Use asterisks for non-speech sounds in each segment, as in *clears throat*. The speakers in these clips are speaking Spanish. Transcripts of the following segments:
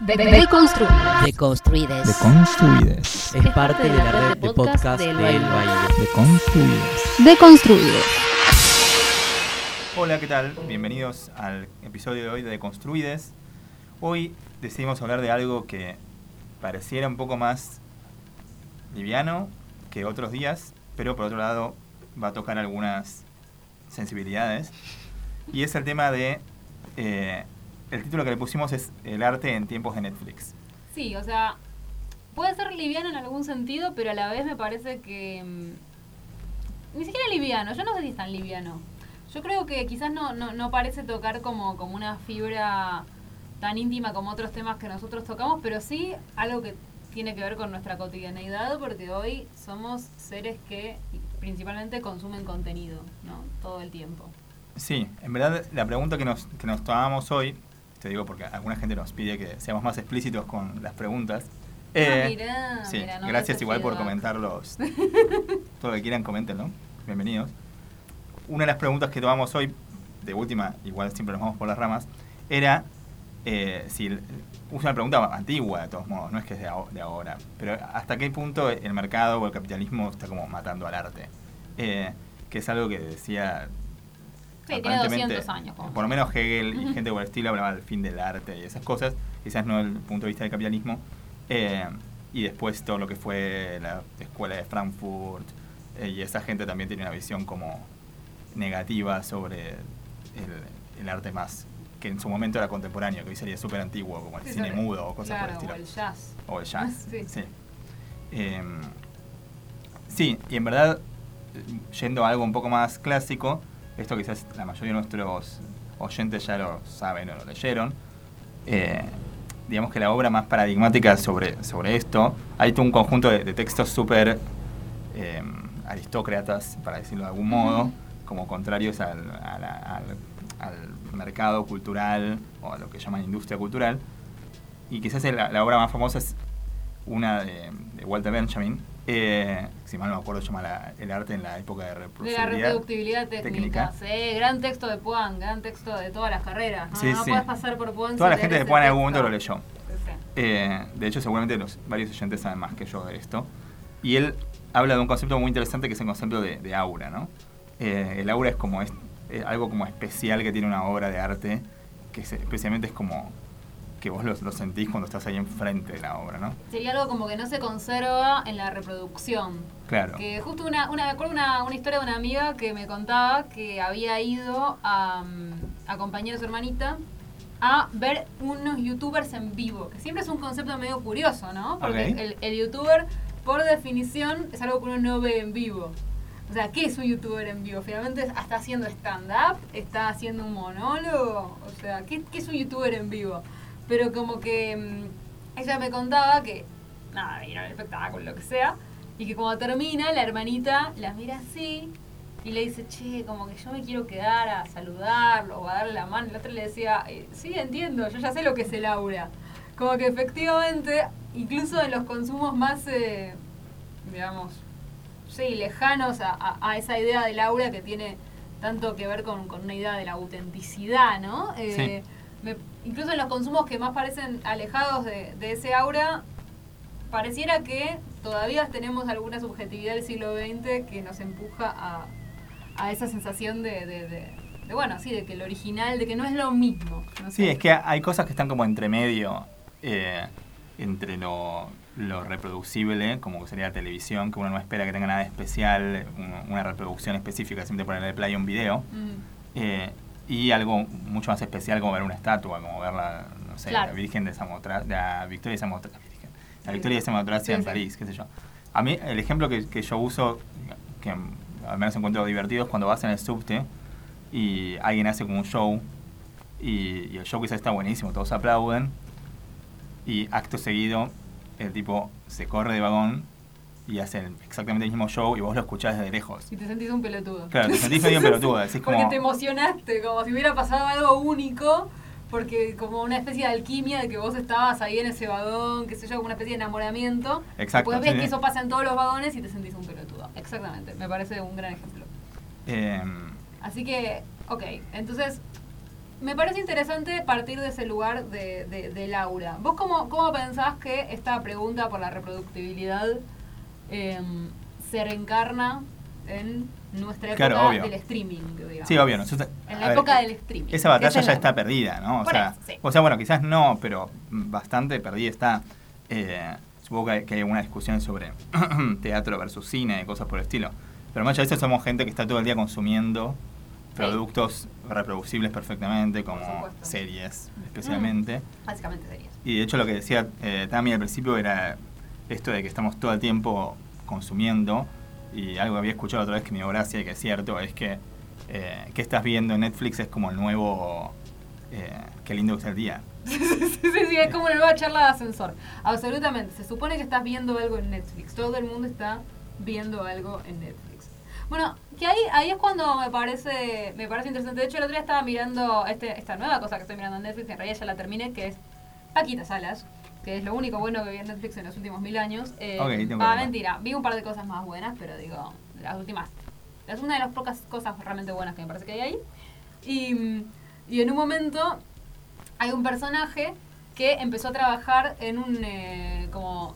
De Deconstruides. Deconstruides. Es parte de la red de podcast del Baile. Deconstruides. Deconstruides. Hola, ¿qué tal? Bienvenidos al episodio de hoy de Deconstruides. Hoy decidimos hablar de algo que pareciera un poco más liviano que otros días, pero por otro lado va a tocar algunas sensibilidades. Y es el tema de... eh, el título que le pusimos es El arte en tiempos de Netflix. Sí, o sea, puede ser liviano en algún sentido, pero a la vez me parece que... mm, ni siquiera liviano, yo no sé si es tan liviano. Yo creo que quizás no, no, no parece tocar como, como una fibra tan íntima como otros temas que nosotros tocamos, pero sí algo que tiene que ver con nuestra cotidianeidad, porque hoy somos seres que principalmente consumen contenido, ¿no? Todo el tiempo. Sí, en verdad la pregunta que nos, que nos tomamos hoy, te digo porque alguna gente nos pide que seamos más explícitos con las preguntas. Eh, ah, mirá, sí, mirá, no gracias igual por comentarlos. *laughs* Todo lo que quieran, coméntenlo. Bienvenidos. Una de las preguntas que tomamos hoy, de última, igual siempre nos vamos por las ramas, era eh, si es una pregunta antigua de todos modos, no es que es de, de ahora, pero hasta qué punto el mercado o el capitalismo está como matando al arte. Eh, que es algo que decía Sí, tiene aparentemente, 200 años, Por lo menos Hegel y gente por el estilo hablaba del fin del arte y esas cosas, quizás no desde el punto de vista del capitalismo. Eh, y después todo lo que fue la escuela de Frankfurt eh, y esa gente también tiene una visión como negativa sobre el, el arte más que en su momento era contemporáneo, que hoy sería súper antiguo, como el Sí, cine sobre- mudo o cosas claro, por el o estilo. el jazz. O el jazz. *laughs* Sí. sí. Em, sí, y en verdad, eh, yendo a algo un poco más clásico, esto quizás la mayoría de nuestros oyentes ya lo saben o lo leyeron. eh, digamos que la obra más paradigmática sobre, sobre esto, hay un conjunto de, textos súper em, aristócratas, para decirlo de algún modo, como contrarios al- al mercado cultural o a lo que llaman industria cultural. Y quizás la, la obra más famosa es una de, de Walter Benjamin, eh, si mal no me acuerdo, se llama la- El arte en la época de De la reproductibilidad técnica. Sí, gran texto de Puan, gran texto de todas las carreras. No, Sí, no sí. puedes pasar por Puan Toda la gente de Puan en algún momento lo leyó. Eh, de hecho, seguramente los varios oyentes saben más que yo de esto. Y él habla de un concepto muy interesante que es el concepto de, de aura, ¿no? Eh, el aura es como es, es algo como especial que tiene una obra de arte, que es- especialmente es como que vos lo, lo sentís cuando estás ahí enfrente de la obra, ¿no? Sería algo como que no se conserva en la reproducción. Claro. Que justo una, una, me acuerdo una, una historia de una amiga que me contaba que había ido a mm, acompañar a su hermanita a ver unos youtubers en vivo, que siempre es un concepto medio curioso, ¿no? Porque el youtuber, por definición, es algo que uno no ve en vivo. O sea, ¿qué es un youtuber en vivo? Finalmente está haciendo stand-up, está haciendo un monólogo. O sea, ¿qué, qué es un youtuber en vivo? Pero como que mm, ella me contaba que, nada, vino al espectáculo, lo que sea, y que cuando termina, la hermanita la mira así y le dice, che, como que yo me quiero quedar a saludarlo o a darle la mano. La otra le decía, "Eh, sí, entiendo, yo ya sé lo que es el aura. Como que efectivamente, incluso en los consumos más, eh, digamos, sí, lejanos a, a- a esa idea del aura que tiene tanto que ver con, con una idea de la autenticidad, ¿no? Eh, me- incluso en los consumos que más parecen alejados de, de ese aura, pareciera que todavía tenemos alguna subjetividad del siglo XX que nos empuja a, a esa sensación de, de- de- de, bueno, sí, de que lo original, de que no es lo mismo. no Sí, es que hay cosas que están como entre medio, eh, entre lo, lo reproducible, como que sería la televisión, que uno no espera que tenga nada especial, un- una reproducción específica, simplemente ponerle play a un video, Mm. eh, y algo mucho más especial como ver una estatua, como ver la, no sé, Claro. la Virgen de Samotra, la Victoria de Samotracia, la. Victoria de Samotracia Sí, en sí. París, qué sé yo. A mí el ejemplo que, que yo uso, que al menos encuentro divertido, es cuando vas en el subte y alguien hace como un show y, y el show quizás está buenísimo, todos aplauden y acto seguido el tipo se corre de vagón y hace el- exactamente el mismo show y vos lo escuchás desde lejos. Y te sentís un pelotudo. Claro, te sentís medio pelotudo, decís Porque como... te emocionaste, como si hubiera pasado algo único, porque como una especie de alquimia de que vos estabas ahí en ese vagón, qué sé yo, como una especie de enamoramiento. Exacto, Después ves sí, que eso pasa en todos los vagones y te sentís un pelotudo. Exactamente, me parece un gran ejemplo. em, Así que, ok, entonces me parece interesante partir de ese lugar de, de, de Laura. ¿Vos cómo, cómo pensás que esta pregunta por la reproductibilidad em, se reencarna en nuestra época Claro, obvio. del streaming? Digamos? Sí, obvio. nosotros- En la época del streaming. Esa batalla es ya está perdida, ¿no? O Por sea, eso, sí. o sea, bueno, quizás no, pero bastante perdida está. Eh, supongo que hay, alguna discusión sobre *clears throat* teatro versus cine y cosas por el estilo. Pero más allá de eso, somos gente que está todo el día consumiendo productos reproducibles perfectamente, como series especialmente. Básicamente series. Y de hecho lo que decía eh, Tami al principio era esto de que estamos todo el tiempo consumiendo y algo había escuchado otra vez que me dio gracia y que es cierto es que eh, que estás viendo en Netflix es como el nuevo eh, qué lindo que es el día. *laughs* sí, sí, sí, es como una nueva charla de ascensor. Absolutamente. Se supone que estás viendo algo en Netflix. Todo el mundo está viendo algo en Netflix. Bueno, que ahí, ahí es cuando me parece, me parece interesante. De hecho, el otro día estaba mirando este, esta nueva cosa que estoy mirando en Netflix, en realidad ya la terminé, que es Paquita Salas, que es lo único bueno que vi en Netflix en los últimos mil años. Eh, Ok, tengo que ah, mentira, vi un par de cosas más buenas, pero digo, las últimas. Es una de las pocas cosas realmente buenas que me parece que hay ahí. Y, y en un momento hay un personaje que empezó a trabajar en un eh, como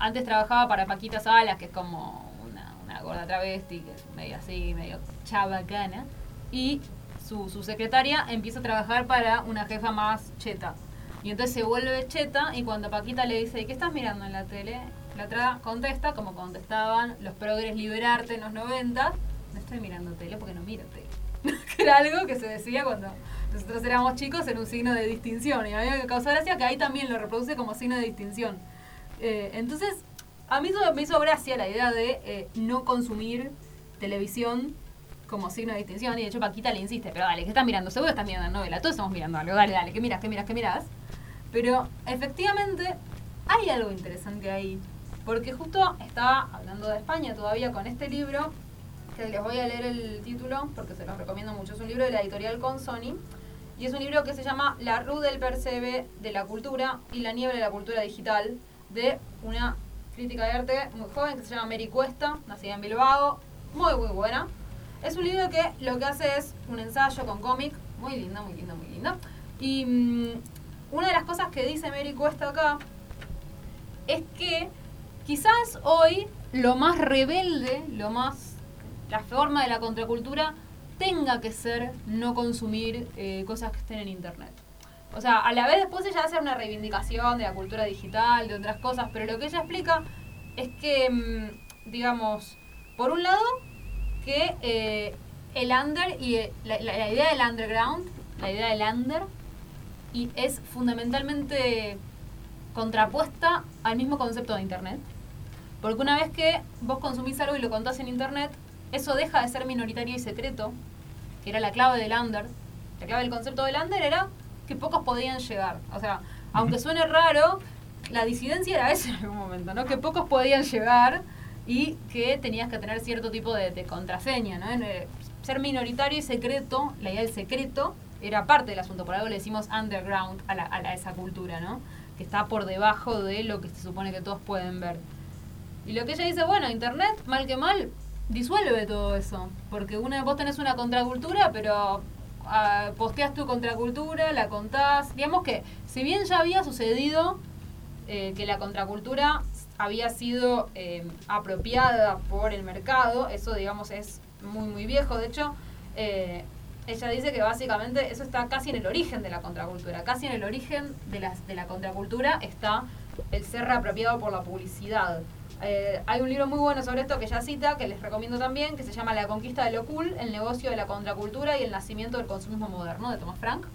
antes trabajaba para Paquita Salas que es como una, una gorda travesti que es medio así medio chabacana y su, su secretaria empieza a trabajar para una jefa más cheta y entonces se vuelve cheta y cuando Paquita le dice ¿y qué estás mirando en la tele? la otra contesta como contestaban los progres liberarte en los 90 no estoy mirando tele porque no miro tele *laughs* que era algo que se decía cuando nosotros éramos chicos en un signo de distinción. Y a mí me causó gracia que ahí también lo reproduce como signo de distinción. Eh, entonces, a mí me hizo gracia la idea de eh, no consumir televisión como signo de distinción. Y de hecho, Paquita le insiste, pero dale, que estás mirando? Seguro estás mirando novela. Todos estamos mirando algo. Dale, dale, que miras, que miras, que miras. Pero efectivamente, hay algo interesante ahí. Porque justo estaba hablando de España todavía con este libro que les voy a leer el título porque se los recomiendo mucho. Es un libro de la editorial Consoni y es un libro que se llama La Rue del Percebe de la Cultura y la Niebla de la Cultura Digital de una crítica de arte muy joven que se llama Mary Cuesta, nacida en Bilbao, muy muy buena. Es un libro que lo que hace es un ensayo con cómic, muy lindo, muy lindo, muy lindo. Y mm, una de las cosas que dice Mary Cuesta acá es que quizás hoy lo más rebelde, lo más la forma de la contracultura tenga que ser no consumir eh, cosas que estén en internet. O sea, a la vez después ella hace una reivindicación de la cultura digital, de otras cosas, pero lo que ella explica es que, mm, digamos, por un lado, que eh, el under y eh, la, idea del underground, la idea del under, y es fundamentalmente contrapuesta al mismo concepto de internet. Porque una vez que vos consumís algo y lo contás en internet, eso deja de ser minoritario y secreto, que era la clave del under. La clave del concepto del under era que pocos podían llegar. O sea, aunque suene raro, la disidencia era eso en algún momento, ¿no? Que pocos podían llegar y que tenías que tener cierto tipo de, de contraseña, ¿no? Eh, ser minoritario y secreto, la idea del secreto, era parte del asunto. Por algo le decimos underground a, la, a la- esa cultura, ¿no? Que está por debajo de lo que se supone que todos pueden ver. Y lo que ella dice, bueno, Internet, mal que mal, disuelve todo eso. Porque una, vos tenés una contracultura, pero ah, posteas tu contracultura, la contás. Digamos que, si bien ya había sucedido eh, que la contracultura había sido eh, apropiada por el mercado, eso digamos es muy muy viejo. De hecho, eh, ella dice que básicamente eso está casi en el origen de la contracultura. Casi en el origen de, la contracultura está el ser reapropiado por la publicidad. Eh, hay un libro muy bueno sobre esto que ella cita, que les recomiendo también, que se llama La conquista de lo cool, el negocio de la contracultura y el nacimiento del consumismo moderno, de Thomas Frank.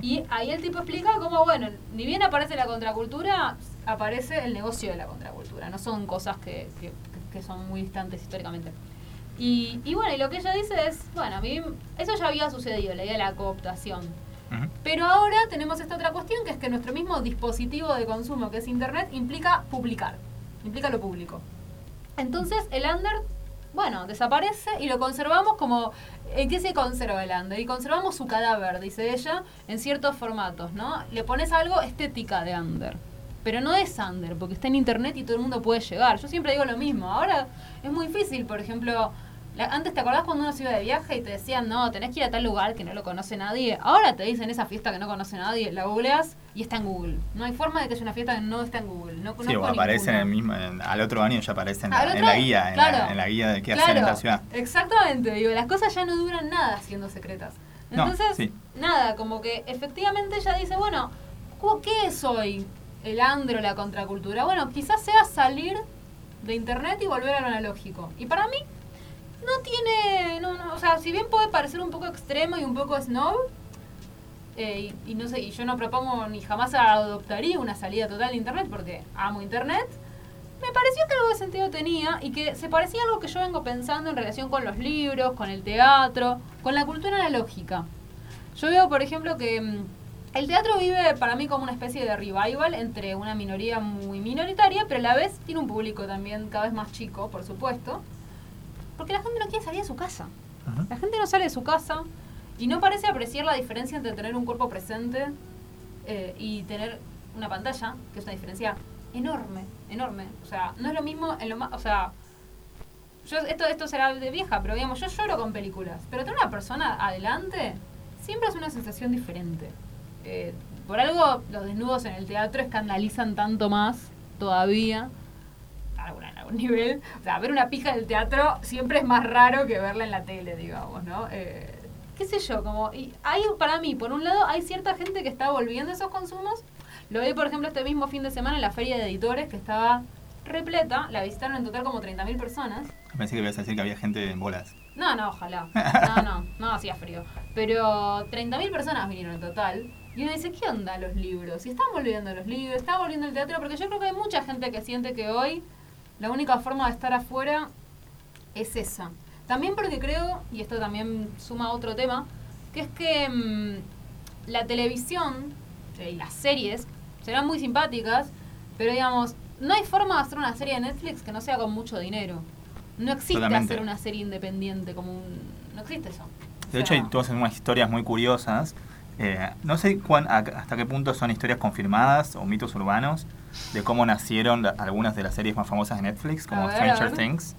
Y ahí el tipo explica cómo, bueno, ni bien aparece la contracultura, aparece el negocio de la contracultura. No son cosas que, que- que son muy distantes históricamente. Y, y bueno, y lo que ella dice es, bueno, a mí eso ya había sucedido, la idea de la cooptación. Pero ahora tenemos esta otra cuestión, que es que nuestro mismo dispositivo de consumo, que es Internet, implica publicar, implica lo público. Entonces el under, bueno, desaparece y lo conservamos como... ¿En qué se conserva el under? Y conservamos su cadáver, dice ella, en ciertos formatos, ¿no? Le pones algo estética de under. Pero no es under, porque está en internet y todo el mundo puede llegar. Yo siempre digo lo mismo. Ahora es muy difícil, por ejemplo, La- antes te acordás cuando uno se iba de viaje y te decían, no, tenés que ir a tal lugar que no lo conoce nadie. Ahora te dicen esa fiesta que no conoce nadie, la googleas y está en Google. No hay forma de que haya una fiesta que no está en Google. No Sí, o aparece en el mismo, en- al otro año ya aparece en la, en la guía, en, la, en la guía de qué Claro, hacer en la ciudad. Exactamente, digo, las cosas ya no duran nada siendo secretas. No, Entonces, sí. nada, como que efectivamente ella dice, bueno, ¿cu- ¿qué es hoy el andro, la contracultura? Bueno, quizás sea salir de internet y volver a lo analógico. Y para mí, no tiene, no, o sea, si bien puede parecer un poco extremo y un poco snob, eh, y, y no sé, y yo no propongo ni jamás adoptaría una salida total de internet porque amo internet, me pareció que algo de sentido tenía y que se parecía a algo que yo vengo pensando en relación con los libros, con el teatro, con la cultura analógica. Yo veo, por ejemplo, que mm, el teatro vive para mí como una especie de revival entre una minoría muy minoritaria, pero a la vez tiene un público también cada vez más chico, por supuesto, porque la gente no quiere salir de su casa. Ajá. La gente no sale de su casa y no parece apreciar la diferencia entre tener un cuerpo presente eh, y tener una pantalla, que es una diferencia enorme, enorme. O sea, no es lo mismo en lo más, o sea, yo esto esto será de vieja, pero digamos, yo lloro con películas, pero tener una persona adelante siempre es una sensación diferente. Eh, por algo los desnudos en el teatro escandalizan tanto más todavía en algún *laughs* nivel. O sea, ver una pija en el teatro siempre es más raro que verla en la tele, digamos, ¿no? Eh, qué sé yo, como... Y hay, para mí, por un lado, hay cierta gente que está volviendo a esos consumos. Lo vi, por ejemplo, este mismo fin de semana en la feria de editores, que estaba repleta. La visitaron en total como 30.000 personas. Pensé que ibas a decir que había gente en bolas. No, no, ojalá. *laughs* No, no, no hacía frío. Pero 30.000 personas vinieron en total. Y uno dice, ¿qué onda los libros? Y están volviendo los libros, está volviendo el teatro, porque yo creo que hay mucha gente que siente que hoy la única forma de estar afuera es esa. También porque creo, y esto también suma a otro tema, que es que mm, la televisión eh, y las series serán muy simpáticas, pero digamos, no hay forma de hacer una serie de Netflix que no sea con mucho dinero. No existe Totalmente. hacer una serie independiente como un... No existe eso. O De hecho, hay todas unas historias muy curiosas. Eh, no sé cuán- a- hasta qué punto son historias confirmadas o mitos urbanos de cómo nacieron la- algunas de las series más famosas de Netflix, como ver, Stranger. Things.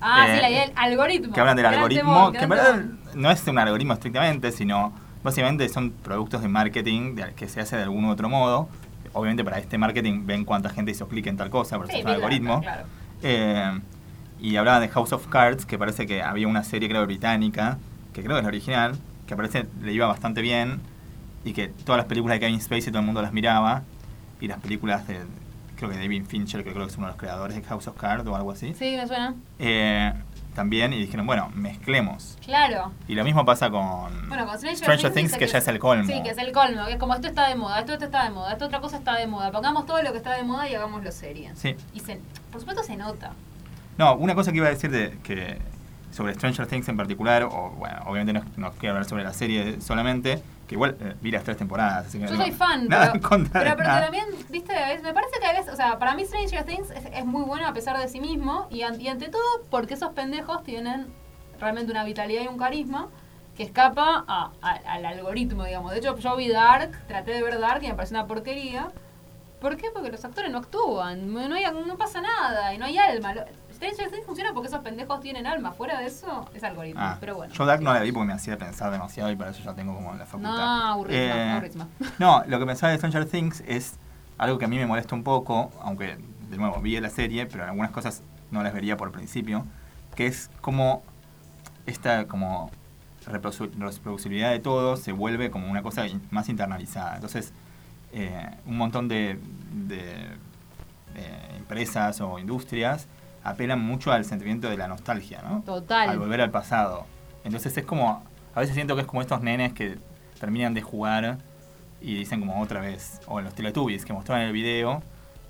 Ah, eh, sí, la idea del algoritmo. que hablan del algoritmo, que en verdad no es un algoritmo estrictamente, sino básicamente son productos de marketing de- que se hace de algún otro modo. Obviamente para este marketing ven cuánta gente hizo clic en tal cosa, por eso Sí, es un algoritmo. claro. Eh, y hablaban de House of Cards, que parece que había una serie, creo, británica, que creo que es la original, que parece le iba bastante bien, y que todas las películas de Kevin Spacey todo el mundo las miraba, y las películas de, creo que David Fincher, que creo que es uno de los creadores de House of Cards o algo así, Sí, me suena. eh, también, y dijeron, bueno, mezclemos. Claro. Y lo mismo pasa con, Bueno, con Stranger, Stranger Things, que ya es el colmo. Sí, que es el colmo, que es como esto está de moda, esto, esto está de moda, esto otra cosa está de moda. Pongamos todo lo que está de moda y hagámoslo serie. Sí. Y se, por supuesto se nota. No, una cosa que iba a decir de que sobre Stranger Things en particular, o bueno, obviamente no, no quiero hablar sobre la serie solamente, que igual eh, vi las tres temporadas, así que Yo no- soy fan, nada pero, en pero, pero nada. también, viste, es- me parece que a veces, o sea, para mí Stranger Things es, es muy bueno a pesar de sí mismo y, y ante todo porque esos pendejos tienen realmente una vitalidad y un carisma que escapa a- a- al algoritmo, digamos. De hecho, yo vi Dark, traté de ver Dark y me pareció una porquería. ¿Por qué? Porque los actores no actúan, no, hay, no pasa nada y no hay alma. Stranger Things funciona porque esos pendejos tienen alma. Fuera de eso, es algoritmo. Ah, pero bueno. Yo Dark no la vi porque me hacía pensar demasiado y para eso ya tengo como la facultad. No, aburrísima, Eh, aburrísima. No, lo que pensaba de Stranger Things es algo que a mí me molesta un poco, aunque de nuevo vi la serie, pero algunas cosas no las vería por principio, que es como esta como reprodu- reproducibilidad de todo se vuelve como una cosa más internalizada. Entonces, eh, un montón de, de, eh, empresas o industrias apelan mucho al sentimiento de la nostalgia, ¿no? Total. Al volver al pasado. Entonces es como, a veces siento que es como estos nenes que terminan de jugar y dicen como otra vez, o en los Teletubbies que mostraban el video.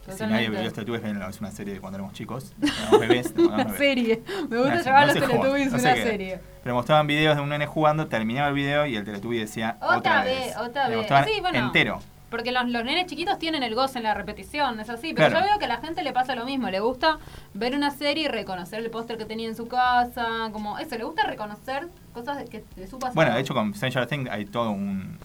que Si nadie vio los Teletubbies, véanlo, es una serie de cuando éramos chicos, éramos bebés. *laughs* Una bebés. serie. Me gusta No sé, llamar no a los Teletubbies no una qué. serie. Pero mostraban videos de un nene jugando, terminaba el video y el Teletubby decía Otra otra, vez, otra Le vez. mostraban Sí, bueno. entero. Porque los, los nenes chiquitos tienen el goce en la repetición, es así. Pero Claro. yo veo que a la gente le pasa lo mismo. Le gusta ver una serie y reconocer el póster que tenía en su casa. Como eso, le gusta reconocer cosas que, de su pasado. Bueno, de hecho con Stranger Things hay todo un,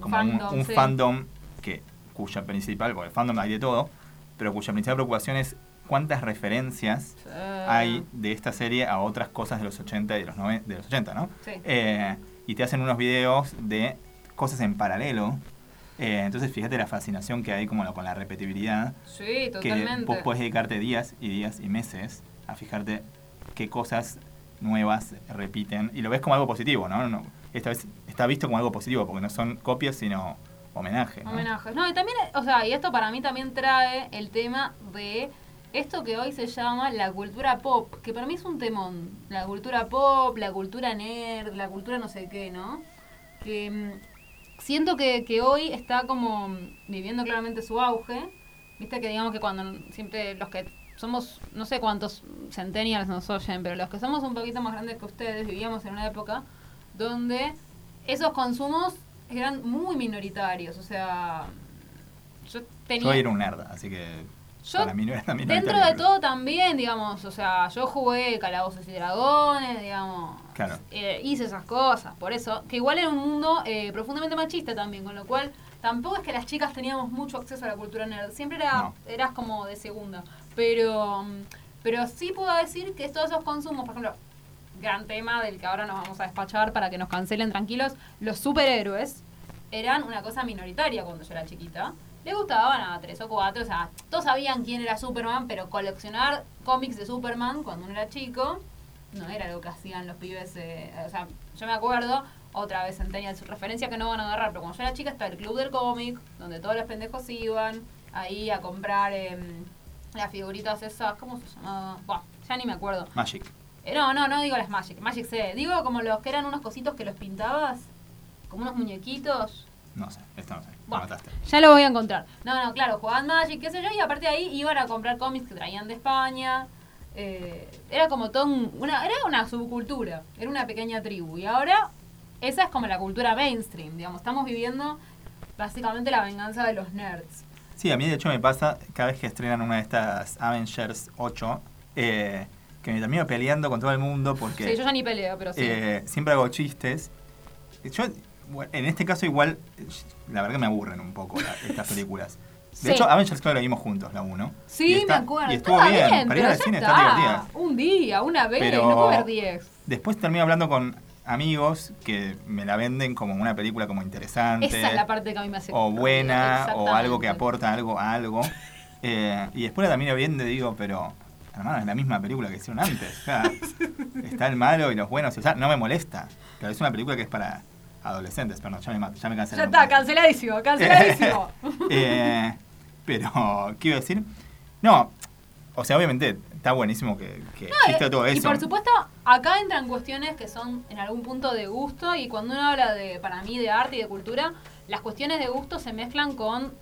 como Fandom, un sí. fandom que, cuya principal, porque el fandom hay de todo, pero cuya principal preocupación es cuántas referencias hay de esta serie a otras cosas de los 80 y de los, de los 80, ¿no? Sí. Eh, y te hacen unos videos de cosas en paralelo. Eh, entonces, fíjate la fascinación que hay como con la repetibilidad. Sí, Que totalmente. vos puedes dedicarte días y días y meses a fijarte qué cosas nuevas repiten. Y lo ves como algo positivo, ¿no? no esta vez está visto como algo positivo, porque no son copias, sino homenaje. ¿no? Homenajes. No, y también, o sea, y esto para mí también trae el tema de esto que hoy se llama la cultura pop, que para mí es un temón. La cultura pop, la cultura nerd, la cultura no sé qué, ¿no? Que mm, siento que, que hoy está como viviendo claramente su auge. Viste que digamos que cuando siempre los que somos, no sé cuántos centennials nos oyen, pero los que somos un poquito más grandes que ustedes, vivíamos en una época donde esos consumos eran muy minoritarios. O sea, yo tenía... Yo era un nerd, así que Yo, para mí no era tan Dentro de pero- todo también, digamos, o sea, yo jugué Calabozos y Dragones, digamos, Claro. eh, hice esas cosas, por eso, que igual era un mundo eh, profundamente machista también, con lo cual tampoco es que las chicas teníamos mucho acceso a la cultura nerd, siempre era, No. eras como de segunda, pero, pero sí puedo decir que todos esos consumos, por ejemplo, gran tema del que ahora nos vamos a despachar para que nos cancelen tranquilos, los superhéroes eran una cosa minoritaria cuando yo era chiquita. Le gustaban a tres o cuatro, o sea, todos sabían quién era Superman, pero coleccionar cómics de Superman cuando uno era chico no era algo que hacían los pibes. eh, o sea, yo me acuerdo, otra vez tenía su referencia que no van a agarrar, pero cuando yo era chica estaba el club del cómic, donde todos los pendejos iban ahí a comprar em, las figuritas esas, ¿cómo se llamaba? Buah, ya ni me acuerdo. Magic. Eh, No, no, no digo las Magic, Magic C. Digo como los que eran unos cositos que los pintabas, como unos muñequitos. No sé, esto no sé. Bueno, mataste. ya lo voy a encontrar. No, no, claro, jugaban Magic, qué sé yo, y aparte de ahí iban a comprar cómics que traían de España. Eh, era como todo un- una, era una subcultura, era una pequeña tribu. Y ahora esa es como la cultura mainstream, digamos. Estamos viviendo básicamente la venganza de los nerds. Sí, a mí de hecho me pasa cada vez que estrenan una de estas Avengers 8, eh, que me termino peleando con todo el mundo porque Sí, yo ya ni peleo, pero sí. eh, siempre hago chistes. Yo, en este caso igual, la verdad que me aburren un poco la- estas *laughs* películas. De Sí. hecho, Avengers creo que la vimos juntos, la 1. sí, me acuerdo. Y estuvo Estaba bien, para ir al cine está. divertidas. Un día, una vez, Pero- no puedo ver 10. Después termino hablando con amigos que me la venden como una película como interesante. Esa es la parte que a mí me hace o buena, o algo que aporta algo a algo. *laughs* Eh, y después la termino viendo y digo, pero hermano, es la misma película que hicieron antes. O sea, *laughs* está el malo y los buenos. O sea, no me molesta. Pero es una película que es para adolescentes. Pero no, ya me, ya me cansé. Ya está, canceladísimo, canceladísimo. *laughs* Eh, pero, ¿qué iba a decir? No, o sea, obviamente está buenísimo que, que No, exista eh, todo eso. Y por supuesto, acá entran cuestiones que son en algún punto de gusto y cuando uno habla de, para mí, de arte y de cultura, las cuestiones de gusto se mezclan con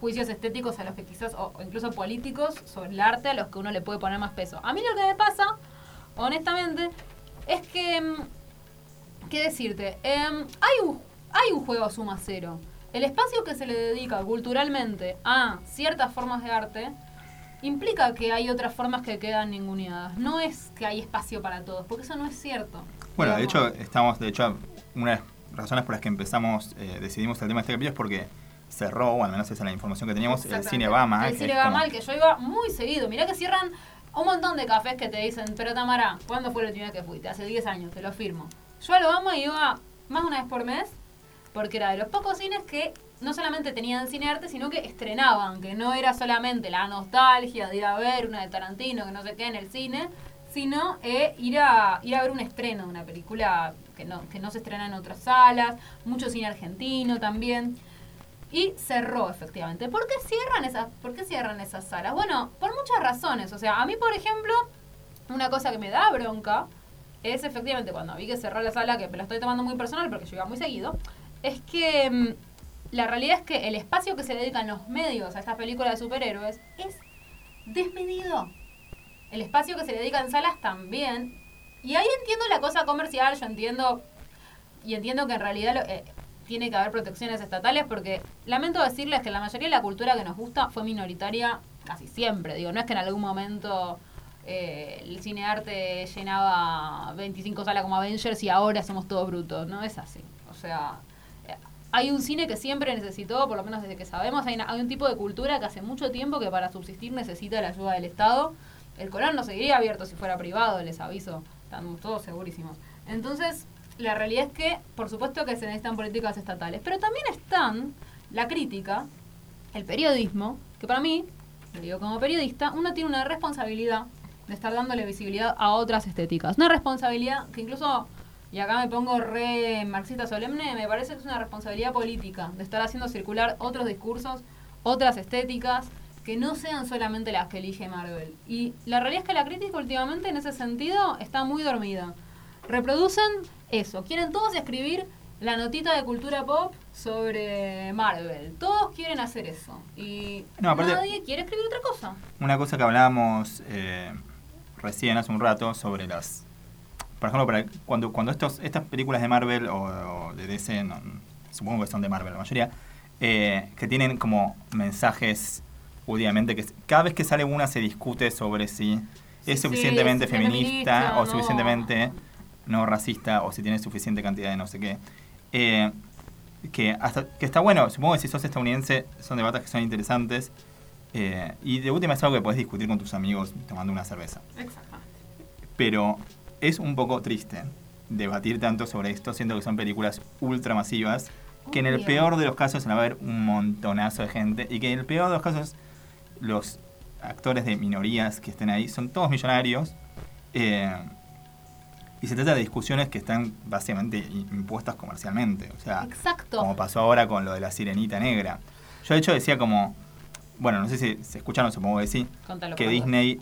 juicios estéticos a los que quizás, o, o incluso políticos, sobre el arte a los que uno le puede poner más peso. A mí lo que me pasa, honestamente, es que, mm, ¿qué decirte? Em, hay, un, hay un juego suma cero. El espacio que se le dedica culturalmente a ciertas formas de arte implica que hay otras formas que quedan ninguneadas. No es que hay espacio para todos, porque eso no es cierto. Bueno, de hecho, estamos, de hecho, una de las razones por las que empezamos, eh, decidimos el tema de este capítulo es porque cerró, o al menos esa es la información que teníamos, el cine Bama. El cine es Bama, como- al que yo iba muy seguido. Mirá que cierran un montón de cafés que te dicen, pero Tamara, ¿cuándo fue la última vez que fuiste? Hace 10 años, te lo firmo. Yo a lo Bama iba más de una vez por mes, porque era de los pocos cines que no solamente tenían cine arte, sino que estrenaban, que no era solamente la nostalgia de ir a ver una de Tarantino, que no sé qué, en el cine, sino eh, ir, a, ir a ver un estreno de una película que no, que no se estrena en otras salas, mucho cine argentino también. Y cerró, efectivamente. ¿Por qué cierran esas, por qué cierran esas salas? Bueno, por muchas razones. O sea, a mí, por ejemplo, una cosa que me da bronca es efectivamente cuando vi que cerró la sala, que me lo estoy tomando muy personal porque yo iba muy seguido, es que mm, la realidad es que el espacio que se dedican los medios a estas películas de superhéroes es desmedido. El espacio que se dedica en salas también. Y ahí entiendo la cosa comercial, yo entiendo y entiendo que en realidad eh, tiene que haber protecciones estatales porque lamento decirles que la mayoría de la cultura que nos gusta fue minoritaria casi siempre. Digo, no es que en algún momento eh, el cine arte llenaba 25 salas como Avengers y ahora somos todos brutos. No es así. O sea, eh, hay un cine que siempre necesitó, por lo menos desde que sabemos, hay, un tipo de cultura que hace mucho tiempo que para subsistir necesita la ayuda del Estado. El Corán no seguiría abierto si fuera privado, les aviso, estamos todos segurísimos. Entonces, la realidad es que, por supuesto que se necesitan políticas estatales, pero también están la crítica, el periodismo, que para mí, lo digo como periodista, uno tiene una responsabilidad de estar dándole visibilidad a otras estéticas. Una responsabilidad que incluso, y acá me pongo re marxista solemne, me parece que es una responsabilidad política, de estar haciendo circular otros discursos, otras estéticas, que no sean solamente las que elige Marvel. Y la realidad es que la crítica últimamente en ese sentido está muy dormida. Reproducen eso, quieren todos escribir la notita de cultura pop sobre Marvel. Todos quieren hacer eso. Y No, nadie quiere escribir otra cosa. Una cosa que hablábamos eh, recién hace un rato sobre las. Por ejemplo, para- cuando, cuando estos, estas películas de Marvel o, o de DC, no, supongo que son de Marvel la mayoría, eh, que tienen como mensajes, obviamente, que cada vez que sale una se discute sobre si es Sí, suficientemente si es feminista o suficientemente no racista o si tiene suficiente cantidad de no sé qué. Eh, que, hasta, que está bueno, supongo que si sos estadounidense son debates que son interesantes. Eh, y de última es algo que podés discutir con tus amigos tomando una cerveza. Exactamente. Pero es un poco triste debatir tanto sobre esto, siendo que son películas ultramasivas, que en el peor de los casos se va a ver un montonazo de gente, y que en el peor de los casos los actores de minorías que estén ahí son todos millonarios. eh, y se trata de discusiones que están básicamente impuestas comercialmente. O sea, Exacto. como pasó ahora con lo de la sirenita negra. Yo de hecho decía como, bueno, no sé si se escucharon, supongo que sí, Contalo, que. Disney,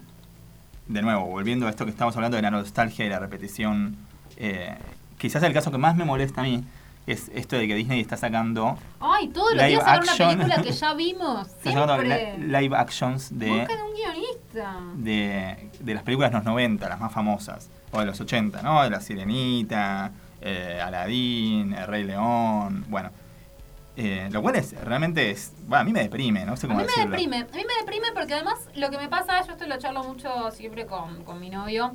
de nuevo, volviendo a esto que estamos hablando de la nostalgia y la repetición, eh, quizás el caso que más me molesta a mí es esto de que Disney está sacando, Ay, todos los días sacar una película que *laughs* ya vimos. está sacando Siempre. li- live actions de, Buscan un guionista. de, de las películas de los 90, las más famosas, o de los 80, ¿no? De La Sirenita, eh, Aladdin, El Rey León, bueno. Eh, lo cual es, realmente es, bueno, a mí me deprime, no sé A cómo mí me deprime, a mí me deprime porque además lo que me pasa, yo esto lo charlo mucho siempre con, con mi novio,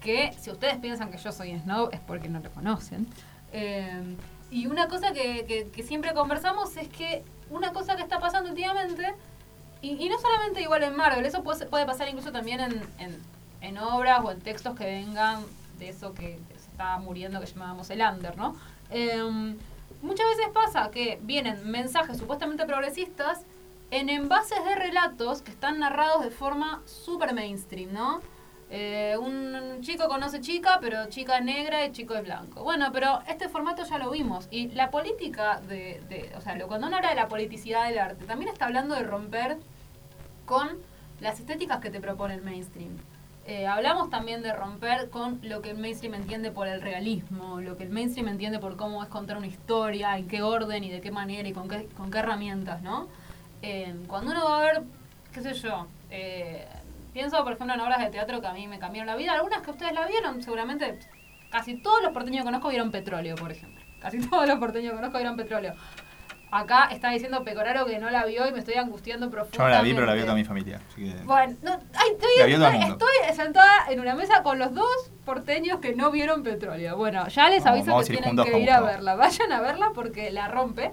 que si ustedes piensan que yo soy snob es porque no lo conocen. Eh, y una cosa que, que- que siempre conversamos es que una cosa que está pasando últimamente, y, y no solamente igual en Marvel, eso puede, puede pasar incluso también en, en, en obras o en textos que vengan de eso que se está muriendo que llamábamos el under, ¿no? Eh, muchas veces pasa que vienen mensajes supuestamente progresistas en envases de relatos que están narrados de forma súper mainstream, ¿no? Eh, un chico conoce chica, pero chica negra y chico es blanco. Bueno, pero este formato ya lo vimos. Y la política de, o sea, cuando uno habla de la politicidad del arte, también está hablando de romper con las estéticas que te propone el mainstream. Eh, hablamos también de romper con lo que el mainstream entiende por el realismo, lo que el mainstream entiende por cómo es contar una historia, en qué orden y de qué manera y con qué, con qué herramientas, ¿no? Eh, cuando uno va a ver, qué sé yo, eh, pienso por ejemplo en obras de teatro que a mí me cambiaron la vida, algunas que ustedes la vieron, seguramente casi todos los porteños que conozco vieron petróleo, por ejemplo. Casi *laughs* todos los porteños que conozco vieron petróleo. Acá está diciendo Pecoraro que no la vio y me estoy angustiando Yo profundamente. no la vi, pero la vio toda mi familia. así que- Bueno, no, ay, estoy, sentada en una mesa con los dos porteños que no vieron petróleo. Bueno, ya les aviso vamos que tienen juntos que ir a verla. Vayan a verla porque la rompe.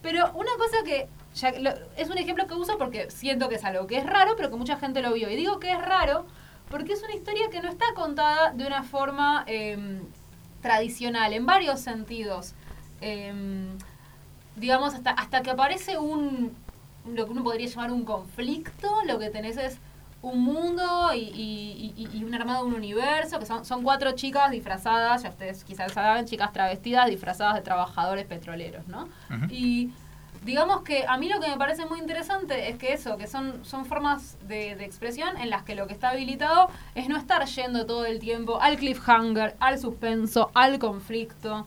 Pero una cosa que ya lo- es un ejemplo que uso porque siento que es algo que es raro, pero que mucha gente lo vio. Y digo que es raro porque es una historia que no está contada de una forma em, tradicional, en varios sentidos. Em, digamos, hasta, hasta que aparece un, lo que uno podría llamar un conflicto, lo que tenés es un mundo y, y, y- y un armado de un universo, que son, son cuatro chicas disfrazadas, ya ustedes quizás saben, chicas travestidas disfrazadas de trabajadores petroleros, ¿no? Y digamos que a mí lo que me parece muy interesante es que eso, que son, son formas de, de expresión en las que lo que está habilitado es no estar yendo todo el tiempo al cliffhanger, al suspenso, al conflicto,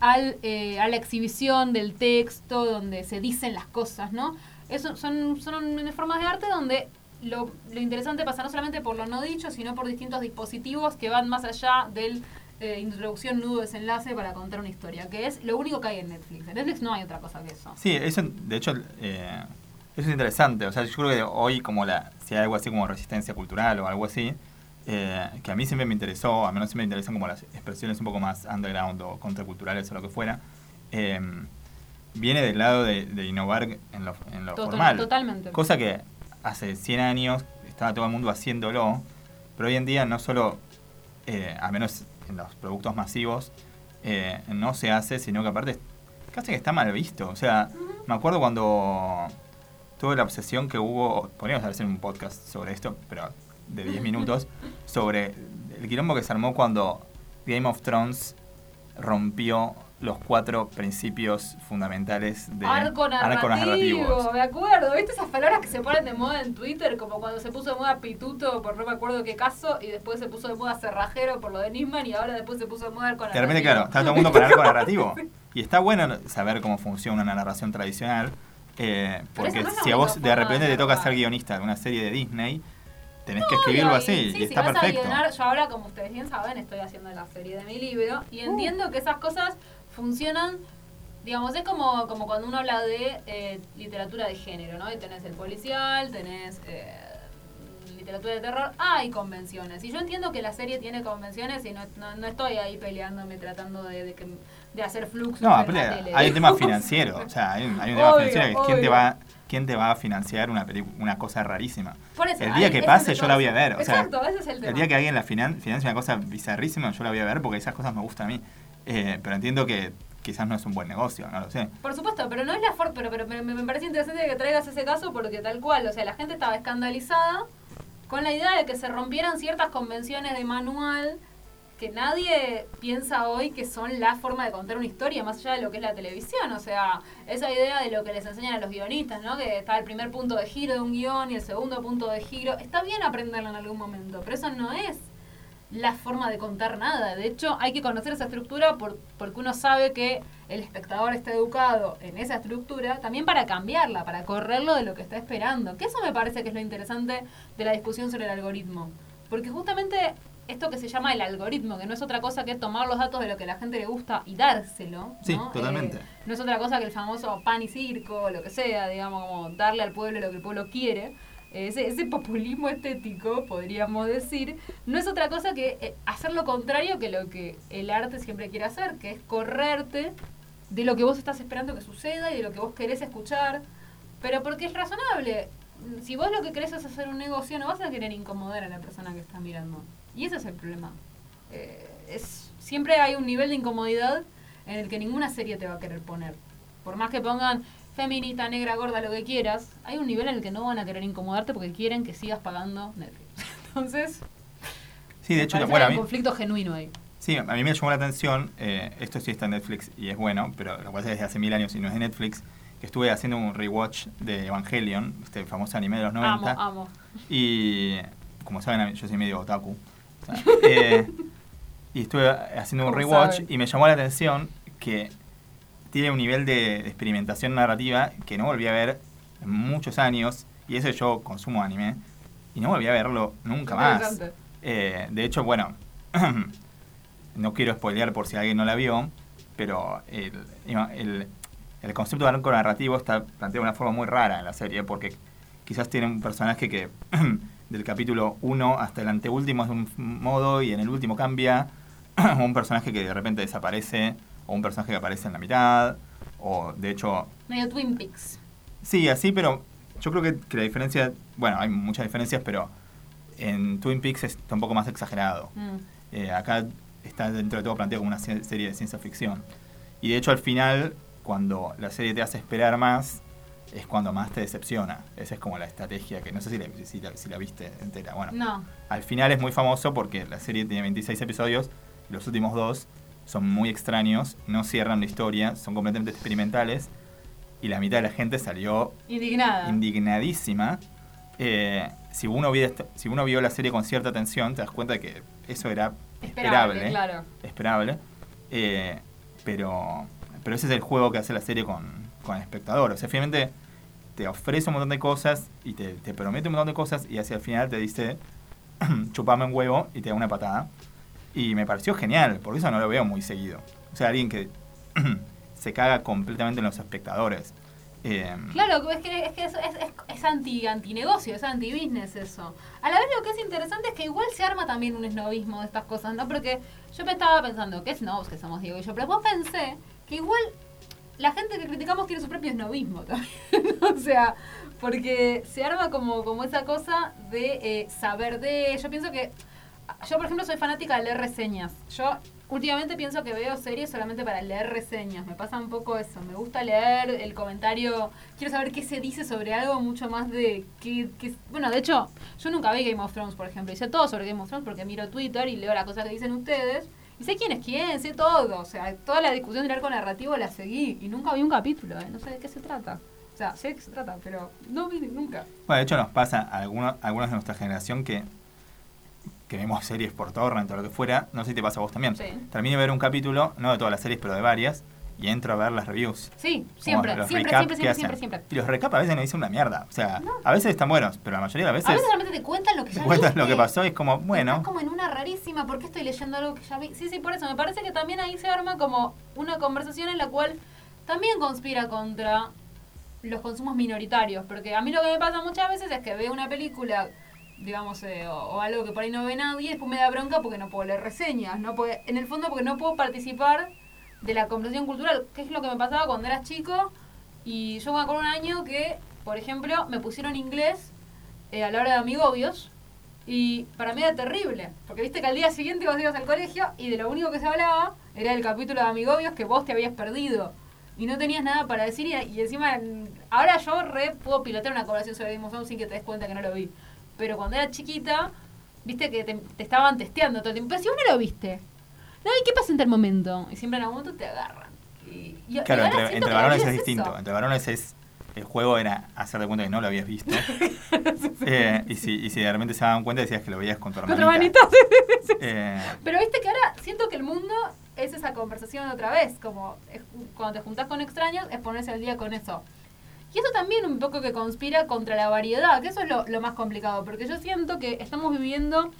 al, eh, a la exhibición del texto, donde se dicen las cosas, ¿no? Eso son, son formas de arte donde lo, lo interesante pasa no solamente por lo no dicho, sino por distintos dispositivos que van más allá del eh, introducción, nudo, desenlace para contar una historia, que es lo único que hay en Netflix. En Netflix no hay otra cosa que eso. Sí, eso, de hecho, eh, eso es interesante. O sea, yo creo que hoy, como la, si hay algo así como resistencia cultural o algo así, eh, que a mí siempre me interesó, a menos siempre me interesan como las expresiones un poco más underground o contraculturales o lo que fuera, eh, viene del lado de, de innovar en lo, en lo Total- formal. totalmente. Cosa que hace 100 años estaba todo el mundo haciéndolo, pero hoy en día no solo, eh, a menos en los productos masivos, eh, no se hace, sino que aparte casi que está mal visto. O sea, me acuerdo cuando tuve la obsesión que hubo, podríamos hacer un podcast sobre esto, pero de 10 minutos, sobre el quilombo que se armó cuando Game of Thrones rompió los cuatro principios fundamentales de arco narrativo, narrativos. me acuerdo. ¿Viste esas palabras que se ponen de moda en Twitter? Como cuando se puso de moda pituto por no me acuerdo qué caso, y después se puso de moda cerrajero por lo de Nisman, y ahora después se puso de moda arco De repente, narrativo. claro, está todo el mundo con arco narrativo. Y está bueno saber cómo funciona una narración tradicional, eh, porque no si a vos de repente de te toca ser guionista de una serie de Disney, tenés que escribirlo así, sí, y si está vas a perfecto. guionar, yo ahora, como ustedes bien saben, estoy haciendo la serie de mi libro y entiendo que esas cosas funcionan, digamos, es como, como cuando uno habla de eh, literatura de género, ¿no? Y tenés el policial, tenés eh, literatura de terror, hay convenciones. Y yo entiendo que la serie tiene convenciones y no, no, no estoy ahí peleándome tratando de, de, que- de hacer fluxos No, en aparte, la tele. hay un tema financiero. O sea, hay un, hay un tema Obvio, financiero que es quién te, obvio. va, quién te va a financiar una, una cosa rarísima. Por eso, el día que pase yo la voy a ver. O sea, Exacto, ese es el tema. el día que alguien la finan- financia una cosa bizarrísima, yo la voy a ver porque esas cosas me gustan a mí. Eh, pero entiendo que quizás no es un buen negocio, no lo sé. Por supuesto, pero no es la forma, pero, pero, pero me, me parece interesante que traigas ese caso porque tal cual, o sea, la gente estaba escandalizada con la idea de que se rompieran ciertas convenciones de manual que nadie piensa hoy que son la forma de contar una historia más allá de lo que es la televisión, o sea, esa idea de lo que les enseñan a los guionistas, ¿no? Que está el primer punto de giro de un guion y el segundo punto de giro, está bien aprenderlo en algún momento, pero eso no es la forma de contar nada. De hecho, hay que conocer esa estructura por- porque uno sabe que el espectador está educado en esa estructura también para cambiarla, para correrlo de lo que está esperando. Que eso me parece que es lo interesante de la discusión sobre el algoritmo. Porque justamente esto que se llama el algoritmo, que no es otra cosa que tomar los datos de lo que a la gente le gusta y dárselo. Sí, ¿no? totalmente. Eh, no es otra cosa que el famoso pan y circo, lo que sea, digamos, como darle al pueblo lo que el pueblo quiere. Ese, ese populismo estético, podríamos decir, no es otra cosa que eh, hacer lo contrario que lo que el arte siempre quiere hacer, que es correrte de lo que vos estás esperando que suceda y de lo que vos querés escuchar, pero porque es razonable. Si vos lo que querés es hacer un negocio, no vas a querer incomodar a la persona que está mirando. Y ese es el problema. Eh, es, siempre hay un nivel de incomodidad en el que ninguna serie te va a querer poner. Por más que pongan feminista, negra, gorda, lo que quieras, hay un nivel en el que no van a querer incomodarte porque quieren que sigas pagando Netflix. *laughs* Entonces, Sí, de hecho, bueno, hay mí, un conflicto genuino ahí. sí, a mí me llamó la atención, eh, esto sí está en Netflix y es bueno, pero lo cual es desde hace mil años y no es de Netflix, que estuve haciendo un rewatch de Evangelion, este famoso anime de los 90. Amo, amo. Y como saben, yo soy medio otaku. Eh, y estuve haciendo un rewatch saben. y me llamó la atención que tiene un nivel de, de experimentación narrativa que no volví a ver en muchos años. Y eso yo consumo anime. Y no volví a verlo nunca más. Eh, de hecho, bueno, *clears throat* no quiero spoilear por si alguien no la vio, pero el, el, el concepto de arco narrativo está planteado de una forma muy rara en la serie, porque quizás tiene un personaje que *clears throat* del capítulo 1 hasta el anteúltimo es de un modo y en el último cambia, *clears throat* un personaje que de repente desaparece, o un personaje que aparece en la mitad, o de hecho Medio Twin Peaks. Sí, así, pero yo creo que, que la diferencia, bueno, hay muchas diferencias, pero en Twin Peaks está un poco más exagerado. Mm. Eh, acá está dentro de todo planteado como una se- serie de ciencia ficción. Y de hecho al final, cuando la serie te hace esperar más, es cuando más te decepciona. Esa es como la estrategia que no sé si la, si la- si la viste entera. Bueno, No. al final es muy famoso porque la serie tiene 26 episodios y los últimos dos son muy extraños, no cierran la historia, son completamente experimentales y la mitad de la gente salió Indignada. indignadísima. Eh, si, uno vio si uno vio la serie con cierta atención, te das cuenta de que eso era Esperable, esperable. claro. esperable. Eh, pero, pero ese es el juego que hace la serie con, con el espectador. O sea, finalmente te ofrece un montón de cosas y te, te promete un montón de cosas y hacia el final te dice *clears throat* chupame un huevo y te da una patada. Y me pareció genial, por eso no lo veo muy seguido. O sea, alguien que *clears throat* se caga completamente en los espectadores. Eh, Claro, es que es, que es, es, es- es anti, antinegocio, es anti-business eso. A la vez lo que es interesante es que igual se arma también un esnovismo de estas cosas, ¿no? Porque yo me estaba pensando, ¿qué snobs que somos Diego y yo? Pero después pensé que igual la gente que criticamos tiene su propio snobismo también. *laughs* o sea, porque se arma como, como esa cosa de eh, saber de. Yo pienso que. Yo, por ejemplo, soy fanática de leer reseñas. Yo últimamente pienso que veo series solamente para leer reseñas. Me pasa un poco eso. Me gusta leer el comentario. Quiero saber qué se dice sobre algo mucho más de qué. qué- bueno, de hecho, yo nunca vi Game of Thrones, por ejemplo. Sé todo sobre Game of Thrones porque miro Twitter y leo las cosas que dicen ustedes. Y sé quién es quién, sé todo. O sea, toda la discusión del arco narrativo la seguí. Y nunca vi un capítulo, ¿eh? No sé de qué se trata. O sea, sé de qué se trata, pero no vi nunca. Bueno, de hecho nos pasa a algunos, a algunos de nuestra generación que, que vemos series por torrent o lo que fuera, no sé si te pasa a vos también. Sí. Termino de ver un capítulo, no de todas las series, pero de varias, y entro a ver las reviews. Sí, siempre, los siempre, siempre, siempre, siempre, siempre. Y los recap a veces nos dicen una mierda. O sea, No. a veces están buenos, pero la mayoría de las A veces veces realmente te cuentan lo que te ya cuentas viste. lo que pasó y es como, bueno, Estás como en una rarísima, ¿por qué estoy leyendo algo que ya vi? Sí, sí, por eso. Me parece que también ahí se arma como una conversación en la cual también conspira contra los consumos minoritarios. Porque a mí lo que me pasa muchas veces es que veo una película, digamos, eh, o, o algo que por ahí no ve nadie, y después me da bronca porque no puedo leer reseñas. no puedo- En el fondo porque no puedo participar de la conversación cultural, que es lo que me pasaba cuando eras chico. Y yo me acuerdo un año que, por ejemplo, me pusieron inglés eh, a la hora de amigobios. Y para mí era terrible, porque viste que al día siguiente vos ibas al colegio y de lo único que se hablaba era el capítulo de Amigobios que vos te habías perdido. Y no tenías nada para decir y, y encima, ahora yo re puedo pilotear una conversación sobre Thrones sin que te des cuenta que no lo vi. Pero cuando era chiquita, viste que te, te estaban testeando todo el tiempo. Pero si vos no lo viste. No, ¿y qué pasa en tal momento? Y siempre en algún momento te agarran. Y, y- y claro, entre, entre varones es distinto. Entre varones es. El juego era hacer de cuenta que no lo habías visto. *laughs* Eh, y, si, y si de repente se daban cuenta, decías que lo veías con tu Con hermanita. otro manito. Eh, Pero viste que ahora siento que el mundo es esa conversación otra vez, como es- cuando te juntás con extraños es ponerse al día con eso. Y eso también un poco que conspira contra la variedad, que eso es lo, lo más complicado, porque yo siento que estamos viviendo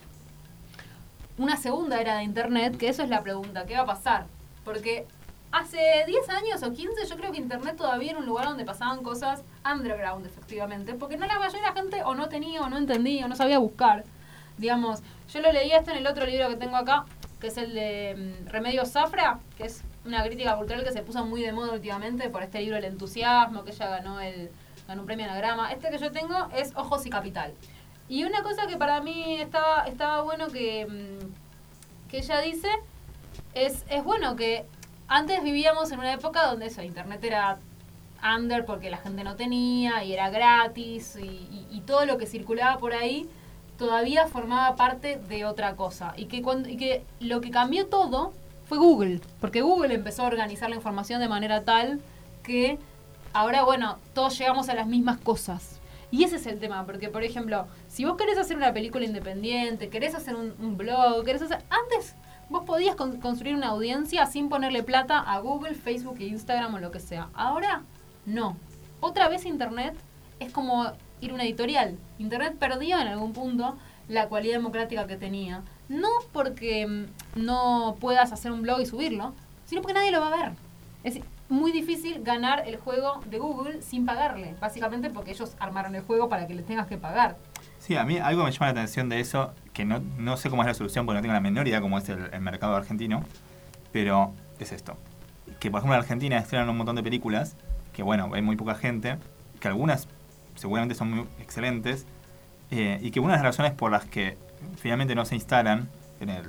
una segunda era de Internet, que eso es la pregunta, ¿qué va a pasar? Porque hace 10 años o 15 yo creo que Internet todavía era un lugar donde pasaban cosas underground, efectivamente, porque no la mayoría de la gente o no tenía o no entendía o no sabía buscar. Digamos, yo lo leí esto en el otro libro que tengo acá, que es el de mm, Remedios Zafra, que es una crítica cultural que se puso muy de moda últimamente por este libro El entusiasmo, que ella ganó el ganó un premio Anagrama. Este que yo tengo es Ojos y Capital. Y una cosa que para mí estaba, estaba bueno que, mm, que ella dice es, es bueno que antes vivíamos en una época donde eso, internet era under porque la gente no tenía y era gratis y, y- y todo lo que circulaba por ahí todavía formaba parte de otra cosa. Y que, cuando, y que lo que cambió todo fue Google, porque Google empezó a organizar la información de manera tal que ahora, bueno, todos llegamos a las mismas cosas. Y ese es el tema, porque por ejemplo, si vos querés hacer una película independiente, querés hacer un, blog, querés hacer... Antes vos podías con- construir una audiencia sin ponerle plata a Google, Facebook e Instagram o lo que sea. Ahora, no. Otra vez Internet es como ir a una editorial. Internet perdió en algún punto la cualidad democrática que tenía. No porque mm, no puedas hacer un blog y subirlo, sino porque nadie lo va a ver. Es muy difícil ganar el juego de Google sin pagarle, básicamente porque ellos armaron el juego para que le tengas que pagar. Sí, a mí algo me llama la atención de eso, que no, no sé cómo es la solución, porque no tengo la menor idea cómo es el, el mercado argentino, pero es esto. Que por ejemplo en Argentina estrenan un montón de películas, que bueno, hay muy poca gente, que algunas seguramente son muy excelentes, eh, y que una de las razones por las que finalmente no se instalan en, el,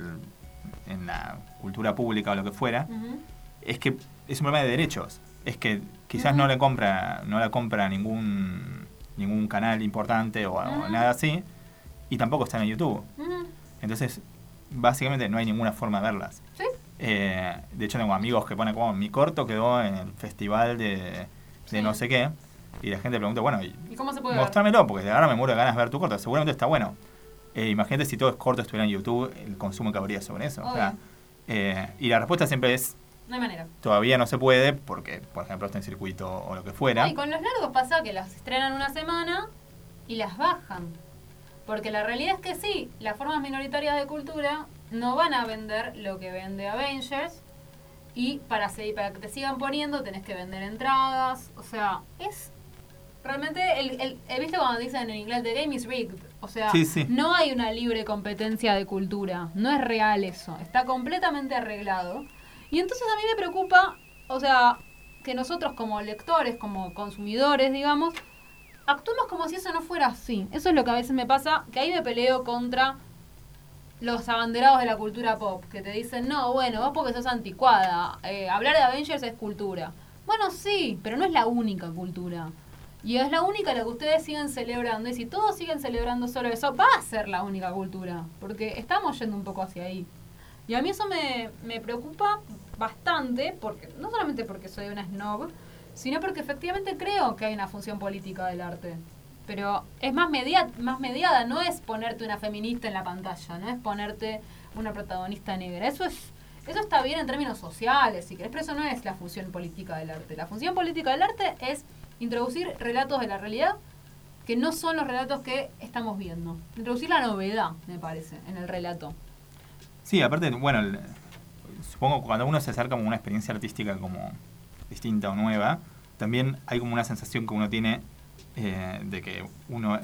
en la cultura pública o lo que fuera. Es que es un problema de derechos. Es que quizás no le compra, no la compra ningún ningún canal importante o, o Ujú. nada así, y tampoco está en YouTube. Entonces, básicamente no hay ninguna forma de verlas. ¿Sí? Eh, de hecho, tengo amigos que ponen como mi corto quedó en el festival de, de Sí. no sé qué, y la gente pregunta, bueno, y ¿Y cómo se puede ver? mostrámelo, porque ahora me muero de ganas de ver tu corto. Seguramente está bueno. Eh, imagínate si todo es corto estuviera en YouTube, el consumo que habría sobre eso. O sea, Obvio. eh, y la respuesta siempre es No hay manera. todavía no se puede porque, por ejemplo, está en circuito o lo que fuera. Y con los largos pasa que las estrenan una semana y las bajan. Porque la realidad es que sí, las formas minoritarias de cultura no van a vender lo que vende Avengers. Y para, seguir, para que te sigan poniendo tenés que vender entradas. O sea, es realmente, el, el, el- ¿viste cuando dicen en inglés the game is rigged? O sea, Sí, sí. no hay una libre competencia de cultura. No es real eso. Está completamente arreglado. Y entonces a mí me preocupa, o sea, que nosotros como lectores, como consumidores, digamos, actuemos como si eso no fuera así. Eso es lo que a veces me pasa, que ahí me peleo contra los abanderados de la cultura pop, que te dicen, no, bueno, vos porque sos anticuada, eh, hablar de Avengers es cultura. Bueno, sí, pero no es la única cultura. Y es la única la que ustedes siguen celebrando. Y si todos siguen celebrando solo eso, va a ser la única cultura. Porque estamos yendo un poco hacia ahí. Y a mí eso me, me preocupa bastante, porque no solamente porque soy una snob, sino porque efectivamente creo que hay una función política del arte. Pero es más, media, más mediada, no es ponerte una feminista en la pantalla, no es ponerte una protagonista negra. Eso es eso está bien en términos sociales, si querés, pero eso no es la función política del arte. La función política del arte es introducir relatos de la realidad que no son los relatos que estamos viendo. Introducir la novedad, me parece, en el relato. Sí, aparte, bueno, el- supongo que cuando uno se acerca a una experiencia artística como distinta o nueva, también hay como una sensación que uno tiene eh, de que uno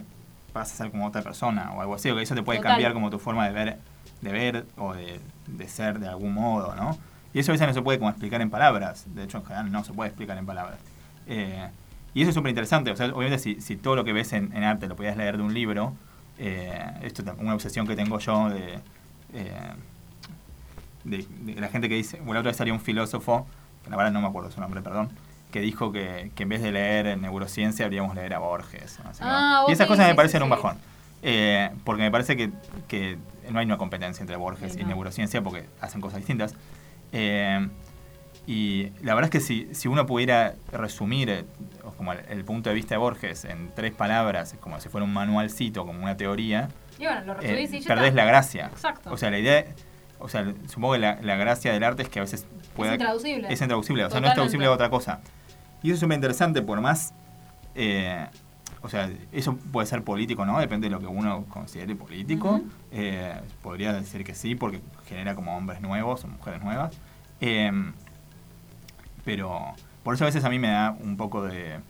pasa a ser como otra persona o algo así, o que eso te puede Total. cambiar como tu forma de ver, de ver o de, de ser de algún modo, ¿no? Y eso a veces no se puede como explicar en palabras, de hecho en general no se puede explicar en palabras. Eh, y eso es súper interesante, o sea, obviamente si, si todo lo que ves en, en arte lo podías leer de un libro, eh, esto es una obsesión que tengo yo de... eh, de, de la gente que dice, bueno, la otra vez salió un filósofo, que la verdad no me acuerdo su nombre, perdón, que dijo que, que en vez de leer neurociencia deberíamos leer a Borges. no Ah, y esas cosas me parecen sí, un bajón. Eh, porque me parece que, que no hay una competencia entre Borges Sí, y no. neurociencia porque hacen cosas distintas. Eh, y la verdad es que si, si uno pudiera resumir eh, como el, el punto de vista de Borges en tres palabras, como si fuera un manualcito, como una teoría, Y bueno, lo eh, y ya perdés la gracia. Exacto. O sea, la idea, o sea, supongo que la, la gracia del arte es que a veces pueda... intraducible. Es intraducible, o sea, no es traducible a otra cosa. Y eso es súper interesante, por más... eh, o sea, eso puede ser político, ¿no? Depende de lo que uno considere político. Eh, podría decir que sí, porque genera como hombres nuevos o mujeres nuevas. Eh, pero por eso a veces a mí me da un poco de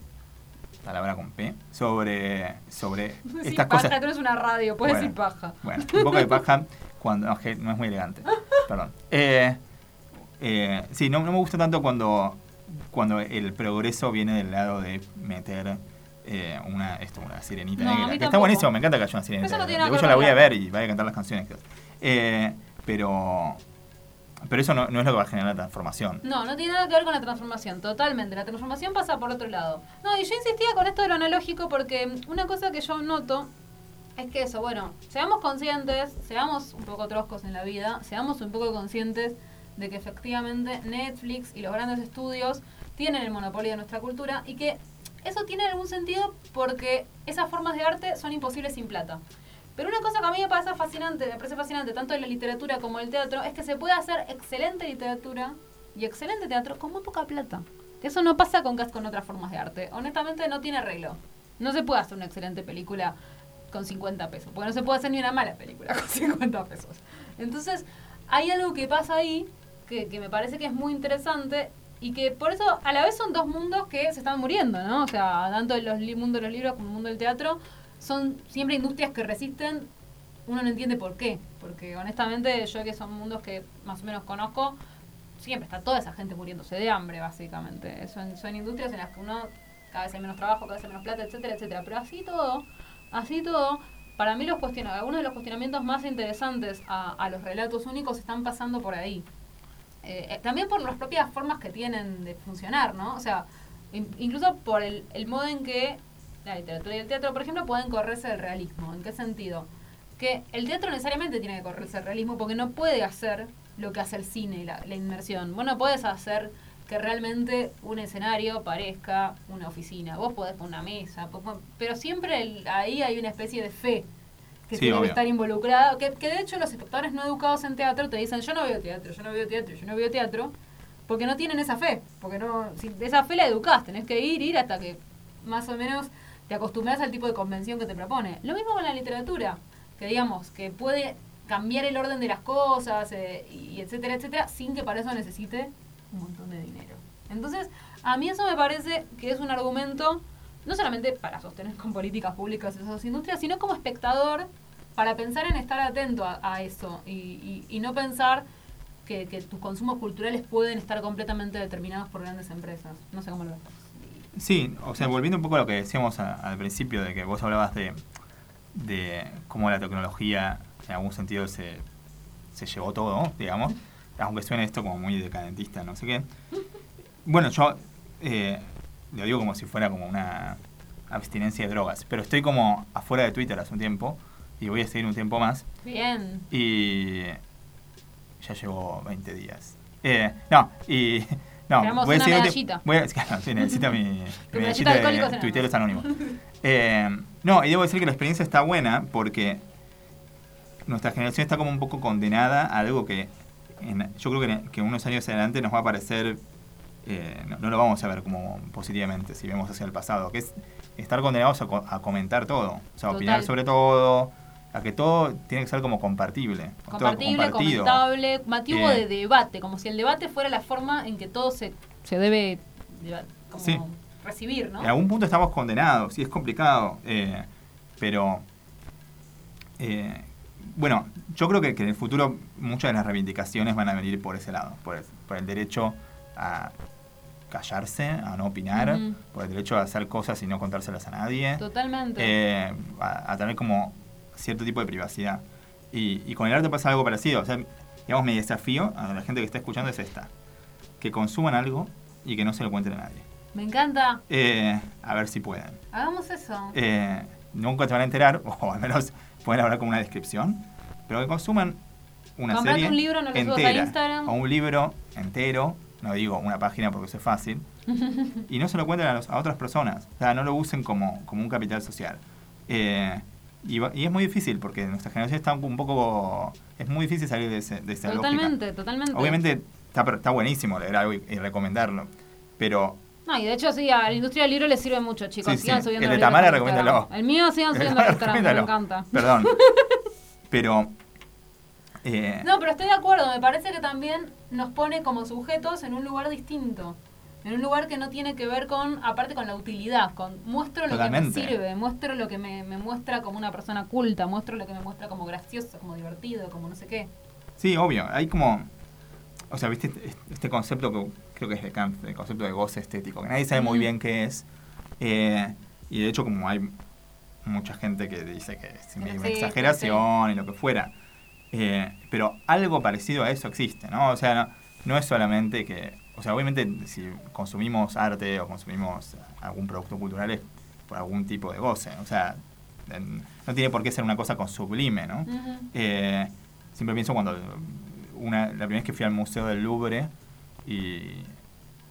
palabra con P sobre, sobre *laughs* estas paja, cosas. tú eres una radio, puedes Bueno. decir paja. Bueno, un poco de paja cuando no, es que no es muy elegante. *laughs* Perdón. Eh, eh, sí, no, no me gusta tanto cuando, cuando el progreso viene del lado de meter eh, una, esto, una sirenita No, negra. Que está buenísimo, me encanta que haya una sirenita negra. yo la voy a ver y vaya a cantar las canciones. Pero pero eso no, no es lo que va a generar la transformación. No, no tiene nada que ver con la transformación, totalmente. La transformación pasa por otro lado. No, y yo insistía con esto de lo analógico porque una cosa que yo noto es que eso, bueno, seamos conscientes, seamos un poco troscos en la vida, seamos un poco conscientes de que efectivamente Netflix y los grandes estudios tienen el monopolio de nuestra cultura y que eso tiene algún sentido porque esas formas de arte son imposibles sin plata. Pero una cosa que a mí me parece fascinante, me parece fascinante tanto en la literatura como en el teatro, es que se puede hacer excelente literatura y excelente teatro con muy poca plata. Eso no pasa con, con otras formas de arte. Honestamente no tiene arreglo. No se puede hacer una excelente película con 50 pesos, porque no se puede hacer ni una mala película *laughs* con 50 pesos. Entonces, hay algo que pasa ahí que, que me parece que es muy interesante y que por eso a la vez son dos mundos que se están muriendo, ¿no? O sea, tanto el mundo de los libros como el mundo del teatro son siempre industrias que resisten. Uno no entiende por qué, porque honestamente yo que son mundos que más o menos conozco, siempre está toda esa gente muriéndose de hambre, básicamente. Son, son industrias en las que uno cada vez hay menos trabajo, cada vez hay menos plata, etcétera, etcétera. Pero así todo, así todo, para mí los algunos de los cuestionamientos más interesantes a, los relatos únicos están pasando por ahí. Eh, eh, también por las propias formas que tienen de funcionar, ¿no? O sea, in- incluso por el modo en que la literatura y el teatro, por ejemplo, pueden correrse del realismo. ¿En qué sentido? Que el teatro necesariamente tiene que correrse del realismo porque no puede hacer lo que hace el cine, la, la inmersión. Vos no podés hacer que realmente un escenario parezca una oficina. Vos podés poner una mesa, pero siempre el- ahí hay una especie de fe que Sí, tiene que estar involucrada. Que, que de hecho los espectadores no educados en teatro te dicen yo no veo teatro, yo no veo teatro, yo no veo teatro, porque no tienen esa fe. Porque no, si esa fe la educás, tenés que ir, ir hasta que más o menos te acostumbras al tipo de convención que te propone. Lo mismo con la literatura, que digamos, que puede cambiar el orden de las cosas, eh, y etcétera, etcétera, sin que para eso necesite un montón de dinero. Entonces, a mí eso me parece que es un argumento, no solamente para sostener con políticas públicas esas industrias, sino como espectador, para pensar en estar atento a, eso y no pensar que, que tus consumos culturales pueden estar completamente determinados por grandes empresas. No sé cómo lo ves. Sí, o sea, volviendo un poco a lo que decíamos a- al principio, de que vos hablabas de, de cómo la tecnología en algún sentido se, se llevó todo, digamos, aunque suene esto como muy decadentista, no sé qué. Bueno, yo eh, lo digo como si fuera como una abstinencia de drogas, pero estoy como afuera de Twitter hace un tiempo y voy a seguir un tiempo más Bien. y ya llevo 20 días. Eh, no, y... No, voy a una medallita. voy a- *laughs* claro, sí, necesito mi, *laughs* mi medallita medallita de Anónimos. tuiteros *laughs* anónimos. Eh, no, y debo decir que la experiencia está buena porque nuestra generación está como un poco condenada a algo que en- yo creo que, en- que unos años adelante nos va a parecer, eh, no, no lo vamos a ver como positivamente si vemos hacia el pasado, que es estar condenados a, a comentar todo, o sea, opinar Total. sobre todo, a que todo tiene que ser como compartible, Compartible, comentable, motivo Eh. de debate, como si el debate fuera la forma en que todo se, se debe como Sí. recibir, ¿no? En algún punto estamos condenados y es complicado, eh, pero eh, bueno, yo creo que, que en el futuro muchas de las reivindicaciones van a venir por ese lado, por el, por el derecho a callarse, a no opinar, por el derecho a hacer cosas y no contárselas a nadie, Totalmente. eh, a, a tener como cierto tipo de privacidad. Y, y con el arte pasa algo parecido. O sea, digamos, mi desafío a la gente que está escuchando es esta. Que consuman algo y que no se lo cuenten a nadie. Me encanta. Eh, a ver si pueden. Hagamos eso. Eh, nunca te van a enterar, *laughs* o al menos pueden hablar con una descripción, pero que consuman una Comprate serie un libro, no lo subas a entera, Instagram. o un libro entero, no digo una página porque eso es fácil, *laughs* y no se lo cuenten a, los- a otras personas, o sea, no lo usen como, como un capital social. Eh, y, va- y es muy difícil porque nuestra generación está un poco... Es muy difícil salir de, ese- de esa lógica. Totalmente, totalmente. Obviamente está, está buenísimo leer algo y, y recomendarlo, pero No, y de hecho sí, a la industria del libro le sirve mucho, chicos. Sí, sigan sí. subiendo El de Tamara, recomiéndalo. El mío sigan *laughs* subiendo a Instagram, me encanta. Perdón. *laughs* Pero. eh, No, pero estoy de acuerdo, me parece que también nos pone como sujetos en un lugar distinto. En un lugar que no tiene que ver con, aparte con la utilidad, con muestro lo Totalmente. que me sirve, muestro lo que me, me muestra como una persona culta, muestro lo que me muestra como gracioso, como divertido, como no sé qué. Sí, obvio. Hay como. O sea, viste este, este concepto que creo que es de Kant, el concepto de goce estético, que nadie sabe muy bien qué es. eh, y de hecho, como hay mucha gente que dice que es una exageración y lo que fuera. eh, pero algo parecido a eso existe, ¿no? O sea, no, no es solamente que. O sea, obviamente, si consumimos arte o consumimos algún producto cultural es por algún tipo de goce. O sea, no tiene por qué ser una cosa con sublime, ¿no? Eh, siempre pienso cuando una, la primera vez que fui al Museo del Louvre y,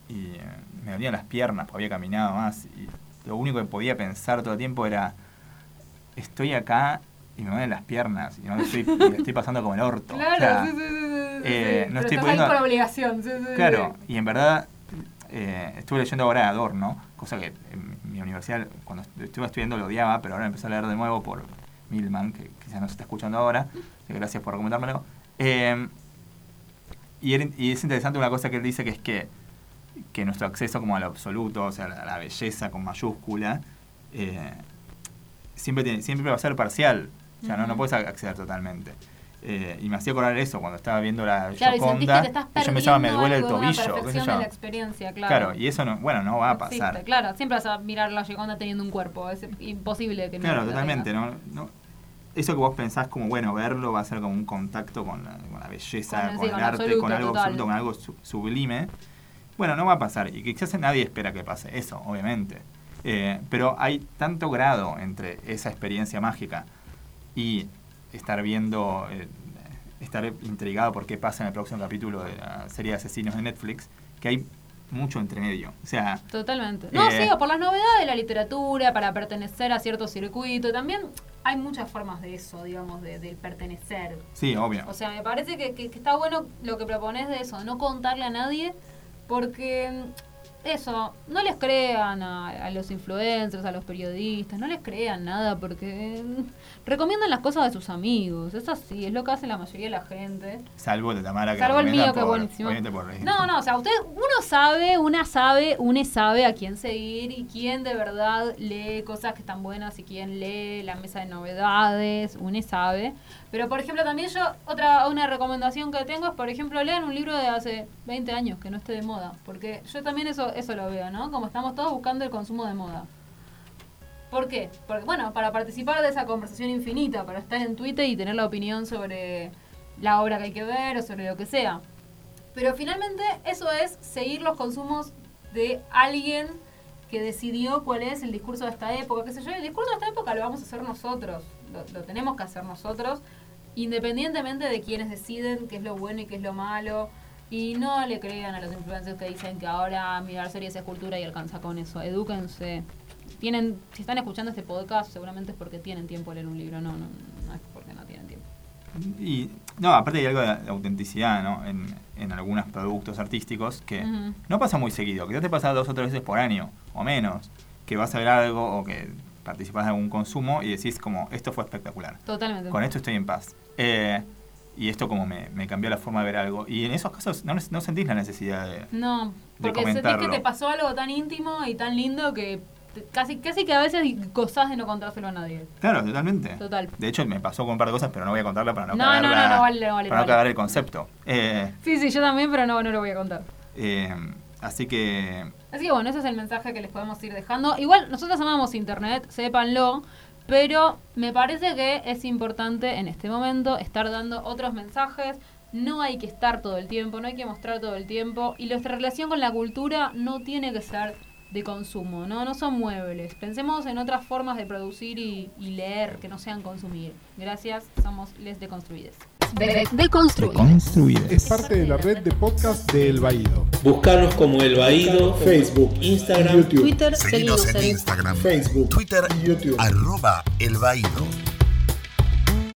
y, eh, me dolían las piernas porque había caminado más y lo único que podía pensar todo el tiempo era estoy acá y me duelen las piernas y no estoy, *laughs* estoy pasando como el orto. O Claro, sea, sí, sí, sí, eh, sí. no estoy pudiendo- ahí por obligación, sí, sí, sí. Claro, y en verdad eh, estuve leyendo ahora Adorno, cosa que en mi universidad cuando estuve estudiando lo odiaba, pero ahora empecé a leer de nuevo por Milman, que quizás no se está escuchando ahora, gracias por recomendármelo. Eh, y, es interesante una cosa que él dice que es que, que nuestro acceso como a lo absoluto, o sea, a la, belleza con mayúscula, eh, siempre, tiene- siempre va a ser parcial, o sea, no, no puedes acceder totalmente. Eh, y me hacía acordar eso cuando estaba viendo la Claro, y sentís Gioconda, que te estás y yo pensaba, me duele el una tobillo, qué la experiencia, claro. Claro, y eso no, bueno, no va a existe, pasar. claro, siempre vas a mirar la Gioconda teniendo un cuerpo, es imposible que Claro, totalmente, tengas. ¿no? No- Eso que vos pensás como, bueno, verlo va a ser como un contacto con la, con la belleza, Con el- con, sí, el con arte, absoluto, con algo total. absoluto, con algo su- sublime. Bueno, no va a pasar y quizás nadie espera que pase eso, obviamente. Eh, pero hay tanto grado entre esa experiencia mágica y estar viendo, eh, estar intrigado por qué pasa en el próximo capítulo de la serie de asesinos de Netflix, que hay mucho entre medio. O sea, Totalmente. No, Eh, sí, por las novedades de la literatura, para pertenecer a cierto circuito. También hay muchas formas de eso, digamos, de, del pertenecer. sí, obvio. O sea, me parece que, que- que está bueno lo que propones de eso, no contarle a nadie, porque eso, no les crean a, a los influencers, a los periodistas, no les crean nada porque recomiendan las cosas de sus amigos. Es así, es lo que hace la mayoría de la gente. Salvo el de Tamara que Salvo el mío, que es por- buenísimo. obviamente por. No, no, o sea, usted, uno sabe, una sabe, une sabe a quién seguir y quién de verdad lee cosas que están buenas y quién lee la mesa de novedades, une sabe. Pero, por ejemplo, también yo, otra, una recomendación que tengo es, por ejemplo, lean un libro de hace 20 años que no esté de moda. Porque yo también eso, eso lo veo, ¿no? Como estamos todos buscando el consumo de moda. ¿Por qué? Porque, bueno, para participar de esa conversación infinita, para estar en Twitter y tener la opinión sobre la obra que hay que ver o sobre lo que sea. Pero finalmente eso es seguir los consumos de alguien que decidió cuál es el discurso de esta época, qué sé yo. El discurso de esta época lo vamos a hacer nosotros, lo, lo tenemos que hacer nosotros, independientemente de quienes deciden qué es lo bueno y qué es lo malo. Y no le crean a los influencers que dicen que ahora mirar series es cultura y alcanza con eso. Edúquense. Tienen, si están escuchando este podcast, seguramente es porque tienen tiempo de leer un libro. No, no, no es porque no tienen tiempo. Y, no, aparte hay algo de, de autenticidad, ¿no? En, en algunos productos artísticos que no pasa muy seguido. Quizás te pasa dos o tres veces por año, o menos, que vas a ver algo o que participas de algún consumo y decís como, esto fue espectacular. Totalmente. Con esto estoy en paz. Eh, y esto como me, me cambió la forma de ver algo. Y en esos casos no, no sentís la necesidad de... No, porque sentís que te pasó algo tan íntimo y tan lindo que casi, casi que a veces gozás de no contárselo a nadie. Claro, totalmente. Total. De hecho, me pasó con un par de cosas, pero no voy a contarla para no, No, cagar no, la- no, no vale, vale, para no cagar vale. el concepto. Eh, Sí, sí, yo también, pero no, no lo voy a contar. eh, así que Así que bueno, ese es el mensaje que les podemos ir dejando. Igual, nosotros amamos Internet, sépanlo, pero me parece que es importante en este momento estar dando otros mensajes. No hay que estar todo el tiempo, no hay que mostrar todo el tiempo. Y nuestra relación con la cultura no tiene que ser de consumo, ¿no? No son muebles. Pensemos en otras formas de producir y, leer que no sean consumir. Gracias, somos Les Deconstruides. De-. Construides. Es parte de la red de podcast de El Baído. Buscarnos como El Baído, Facebook, Instagram, YouTube, Twitter, Seguinos en en Instagram, Facebook, Twitter, YouTube. arroba El Baído.